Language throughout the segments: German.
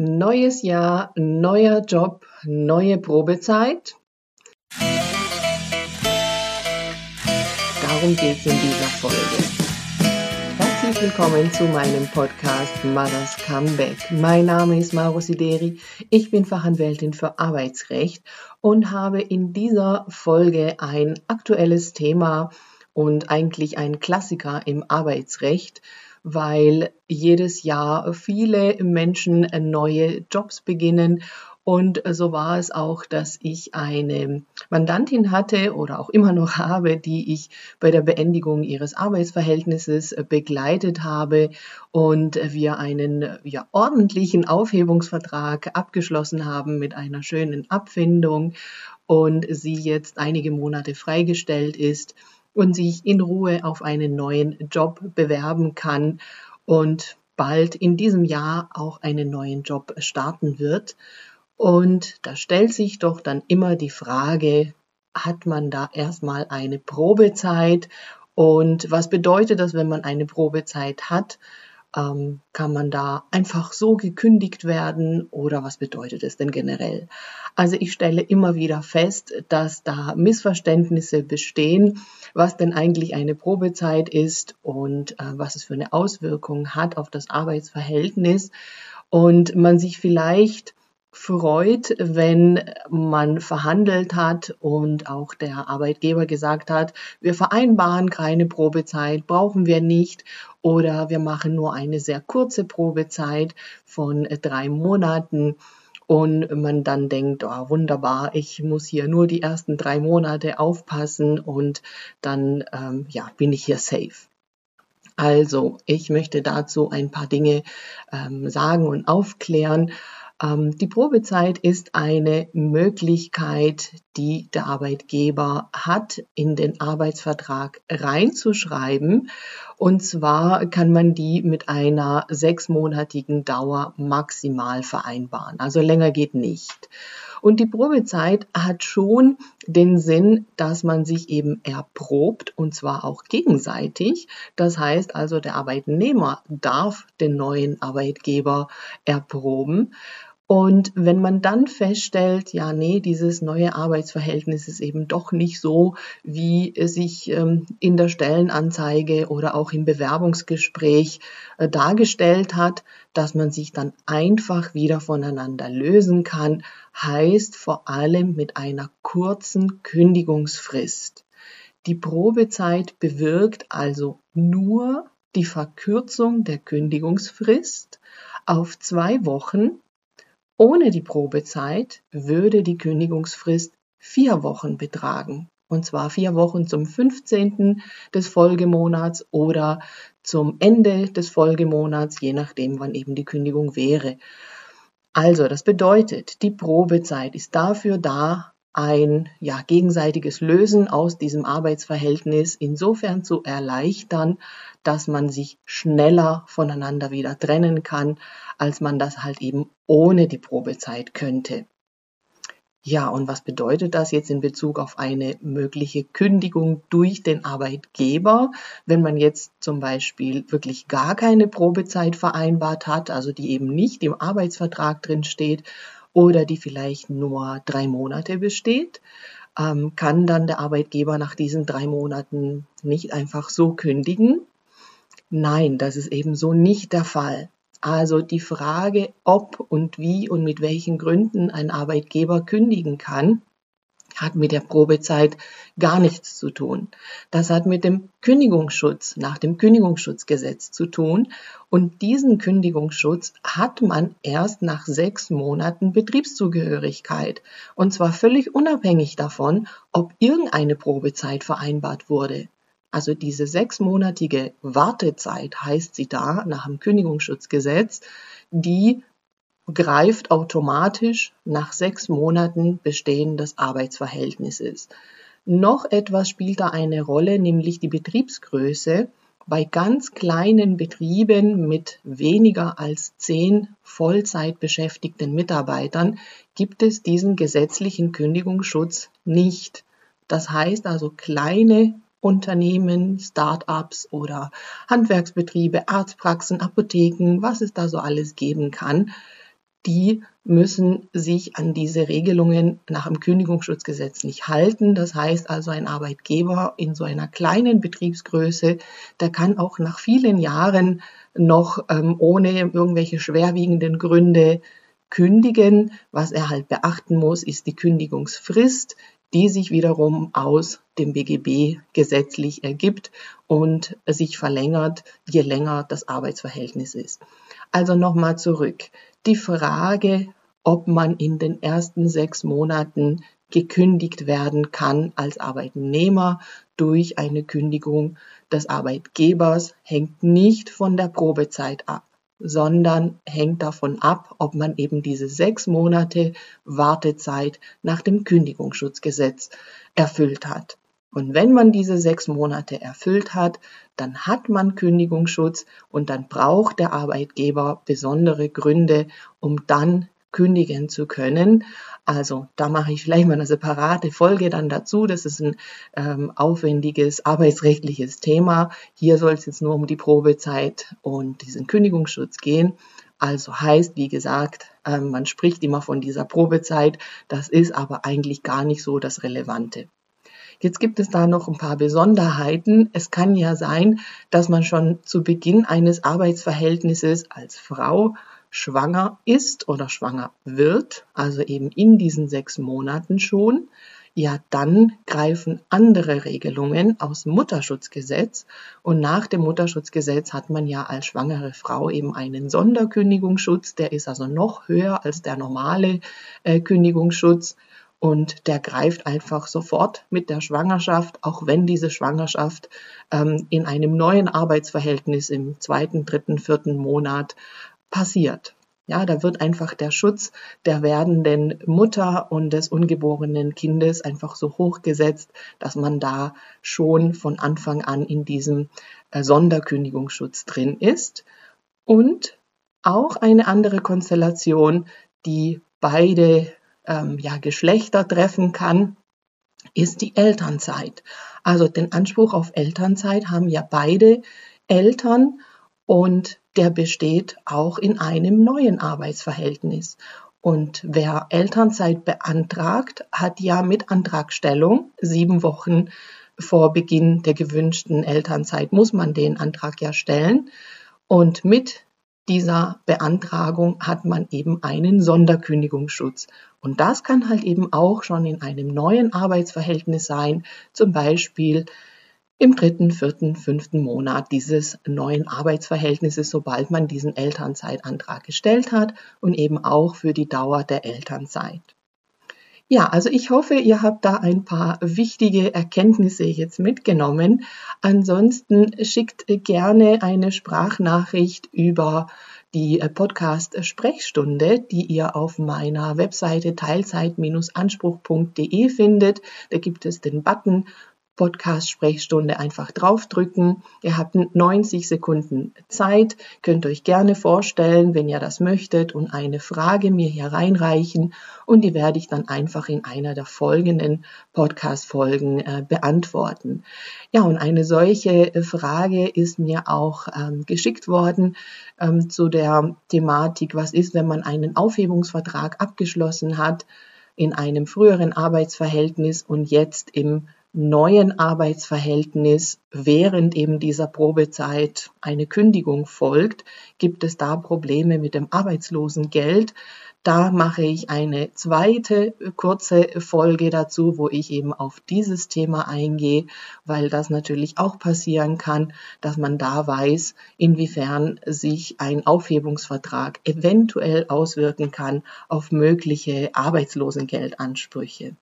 Neues Jahr, neuer Job, neue Probezeit. Darum geht es in dieser Folge. Herzlich willkommen zu meinem Podcast Mothers Comeback. Mein Name ist Mauro Sideri. Ich bin Fachanwältin für Arbeitsrecht und habe in dieser Folge ein aktuelles Thema und eigentlich ein Klassiker im Arbeitsrecht weil jedes Jahr viele Menschen neue Jobs beginnen. Und so war es auch, dass ich eine Mandantin hatte oder auch immer noch habe, die ich bei der Beendigung ihres Arbeitsverhältnisses begleitet habe und wir einen ja, ordentlichen Aufhebungsvertrag abgeschlossen haben mit einer schönen Abfindung und sie jetzt einige Monate freigestellt ist und sich in Ruhe auf einen neuen Job bewerben kann und bald in diesem Jahr auch einen neuen Job starten wird. Und da stellt sich doch dann immer die Frage, hat man da erstmal eine Probezeit? Und was bedeutet das, wenn man eine Probezeit hat? Ähm, kann man da einfach so gekündigt werden oder was bedeutet es denn generell? Also ich stelle immer wieder fest, dass da Missverständnisse bestehen, was denn eigentlich eine Probezeit ist und äh, was es für eine Auswirkung hat auf das Arbeitsverhältnis und man sich vielleicht freut, wenn man verhandelt hat und auch der Arbeitgeber gesagt hat, wir vereinbaren keine Probezeit, brauchen wir nicht oder wir machen nur eine sehr kurze Probezeit von drei Monaten und man dann denkt, oh, wunderbar, ich muss hier nur die ersten drei Monate aufpassen und dann ähm, ja, bin ich hier safe. Also, ich möchte dazu ein paar Dinge ähm, sagen und aufklären. Ähm, die Probezeit ist eine Möglichkeit, die der Arbeitgeber hat, in den Arbeitsvertrag reinzuschreiben. Und zwar kann man die mit einer sechsmonatigen Dauer maximal vereinbaren. Also länger geht nicht. Und die Probezeit hat schon den Sinn, dass man sich eben erprobt und zwar auch gegenseitig. Das heißt also, der Arbeitnehmer darf den neuen Arbeitgeber erproben. Und wenn man dann feststellt, ja, nee, dieses neue Arbeitsverhältnis ist eben doch nicht so, wie es sich ähm, in der Stellenanzeige oder auch im Bewerbungsgespräch äh, dargestellt hat, dass man sich dann einfach wieder voneinander lösen kann, heißt vor allem mit einer kurzen Kündigungsfrist. Die Probezeit bewirkt also nur die Verkürzung der Kündigungsfrist auf zwei Wochen ohne die Probezeit würde die Kündigungsfrist vier Wochen betragen. Und zwar vier Wochen zum 15. des Folgemonats oder zum Ende des Folgemonats, je nachdem, wann eben die Kündigung wäre. Also, das bedeutet, die Probezeit ist dafür da, ein ja, gegenseitiges Lösen aus diesem Arbeitsverhältnis insofern zu erleichtern, dass man sich schneller voneinander wieder trennen kann, als man das halt eben ohne die Probezeit könnte. Ja, und was bedeutet das jetzt in Bezug auf eine mögliche Kündigung durch den Arbeitgeber, wenn man jetzt zum Beispiel wirklich gar keine Probezeit vereinbart hat, also die eben nicht im Arbeitsvertrag drin steht oder die vielleicht nur drei Monate besteht? Ähm, kann dann der Arbeitgeber nach diesen drei Monaten nicht einfach so kündigen? Nein, das ist eben so nicht der Fall. Also die Frage, ob und wie und mit welchen Gründen ein Arbeitgeber kündigen kann, hat mit der Probezeit gar nichts zu tun. Das hat mit dem Kündigungsschutz nach dem Kündigungsschutzgesetz zu tun. Und diesen Kündigungsschutz hat man erst nach sechs Monaten Betriebszugehörigkeit. Und zwar völlig unabhängig davon, ob irgendeine Probezeit vereinbart wurde. Also diese sechsmonatige Wartezeit heißt sie da nach dem Kündigungsschutzgesetz, die greift automatisch nach sechs Monaten Bestehen des Arbeitsverhältnisses. Noch etwas spielt da eine Rolle, nämlich die Betriebsgröße. Bei ganz kleinen Betrieben mit weniger als zehn Vollzeitbeschäftigten Mitarbeitern gibt es diesen gesetzlichen Kündigungsschutz nicht. Das heißt also, kleine Unternehmen, Start-ups oder Handwerksbetriebe, Arztpraxen, Apotheken, was es da so alles geben kann, die müssen sich an diese Regelungen nach dem Kündigungsschutzgesetz nicht halten. Das heißt also, ein Arbeitgeber in so einer kleinen Betriebsgröße, der kann auch nach vielen Jahren noch ähm, ohne irgendwelche schwerwiegenden Gründe kündigen. Was er halt beachten muss, ist die Kündigungsfrist, die sich wiederum aus dem BGB gesetzlich ergibt und sich verlängert, je länger das Arbeitsverhältnis ist. Also nochmal zurück. Die Frage, ob man in den ersten sechs Monaten gekündigt werden kann als Arbeitnehmer durch eine Kündigung des Arbeitgebers, hängt nicht von der Probezeit ab sondern hängt davon ab, ob man eben diese sechs Monate Wartezeit nach dem Kündigungsschutzgesetz erfüllt hat. Und wenn man diese sechs Monate erfüllt hat, dann hat man Kündigungsschutz und dann braucht der Arbeitgeber besondere Gründe, um dann kündigen zu können. Also da mache ich vielleicht mal eine separate Folge dann dazu. Das ist ein ähm, aufwendiges arbeitsrechtliches Thema. Hier soll es jetzt nur um die Probezeit und diesen Kündigungsschutz gehen. Also heißt, wie gesagt, ähm, man spricht immer von dieser Probezeit. Das ist aber eigentlich gar nicht so das Relevante. Jetzt gibt es da noch ein paar Besonderheiten. Es kann ja sein, dass man schon zu Beginn eines Arbeitsverhältnisses als Frau schwanger ist oder schwanger wird, also eben in diesen sechs Monaten schon, ja, dann greifen andere Regelungen aus Mutterschutzgesetz. Und nach dem Mutterschutzgesetz hat man ja als schwangere Frau eben einen Sonderkündigungsschutz. Der ist also noch höher als der normale äh, Kündigungsschutz. Und der greift einfach sofort mit der Schwangerschaft, auch wenn diese Schwangerschaft ähm, in einem neuen Arbeitsverhältnis im zweiten, dritten, vierten Monat passiert. Ja, da wird einfach der Schutz der werdenden Mutter und des ungeborenen Kindes einfach so hoch gesetzt, dass man da schon von Anfang an in diesem äh, Sonderkündigungsschutz drin ist. Und auch eine andere Konstellation, die beide ähm, ja, Geschlechter treffen kann, ist die Elternzeit. Also den Anspruch auf Elternzeit haben ja beide Eltern und der besteht auch in einem neuen Arbeitsverhältnis. Und wer Elternzeit beantragt, hat ja mit Antragstellung sieben Wochen vor Beginn der gewünschten Elternzeit muss man den Antrag ja stellen. Und mit dieser Beantragung hat man eben einen Sonderkündigungsschutz. Und das kann halt eben auch schon in einem neuen Arbeitsverhältnis sein, zum Beispiel im dritten, vierten, fünften Monat dieses neuen Arbeitsverhältnisses, sobald man diesen Elternzeitantrag gestellt hat und eben auch für die Dauer der Elternzeit. Ja, also ich hoffe, ihr habt da ein paar wichtige Erkenntnisse jetzt mitgenommen. Ansonsten schickt gerne eine Sprachnachricht über die Podcast-Sprechstunde, die ihr auf meiner Webseite teilzeit-anspruch.de findet. Da gibt es den Button Podcast-Sprechstunde einfach draufdrücken. Ihr habt 90 Sekunden Zeit, könnt euch gerne vorstellen, wenn ihr das möchtet und eine Frage mir hier reinreichen und die werde ich dann einfach in einer der folgenden Podcast-Folgen äh, beantworten. Ja, und eine solche äh, Frage ist mir auch ähm, geschickt worden ähm, zu der Thematik, was ist, wenn man einen Aufhebungsvertrag abgeschlossen hat in einem früheren Arbeitsverhältnis und jetzt im neuen Arbeitsverhältnis während eben dieser Probezeit eine Kündigung folgt, gibt es da Probleme mit dem Arbeitslosengeld. Da mache ich eine zweite kurze Folge dazu, wo ich eben auf dieses Thema eingehe, weil das natürlich auch passieren kann, dass man da weiß, inwiefern sich ein Aufhebungsvertrag eventuell auswirken kann auf mögliche Arbeitslosengeldansprüche.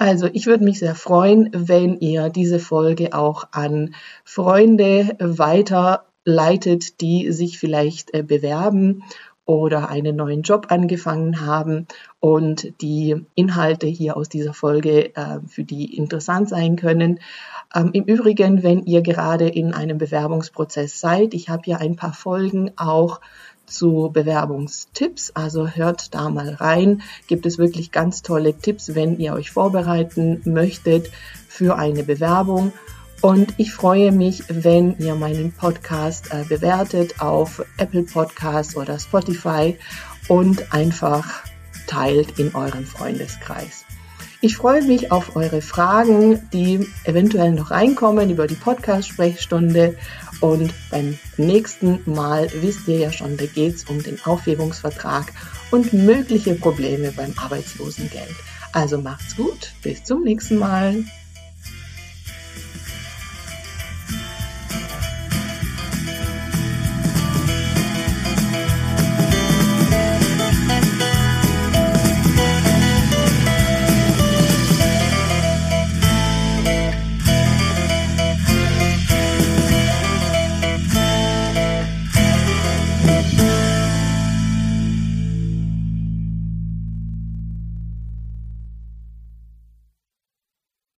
Also ich würde mich sehr freuen, wenn ihr diese Folge auch an Freunde weiterleitet, die sich vielleicht äh, bewerben oder einen neuen Job angefangen haben und die Inhalte hier aus dieser Folge äh, für die interessant sein können. Ähm, Im Übrigen, wenn ihr gerade in einem Bewerbungsprozess seid, ich habe ja ein paar Folgen auch zu Bewerbungstipps. Also hört da mal rein. Gibt es wirklich ganz tolle Tipps, wenn ihr euch vorbereiten möchtet für eine Bewerbung. Und ich freue mich, wenn ihr meinen Podcast äh, bewertet auf Apple Podcasts oder Spotify und einfach teilt in eurem Freundeskreis. Ich freue mich auf eure Fragen, die eventuell noch reinkommen über die Podcast-Sprechstunde. Und beim nächsten Mal wisst ihr ja schon, da geht es um den Aufhebungsvertrag und mögliche Probleme beim Arbeitslosengeld. Also macht's gut, bis zum nächsten Mal.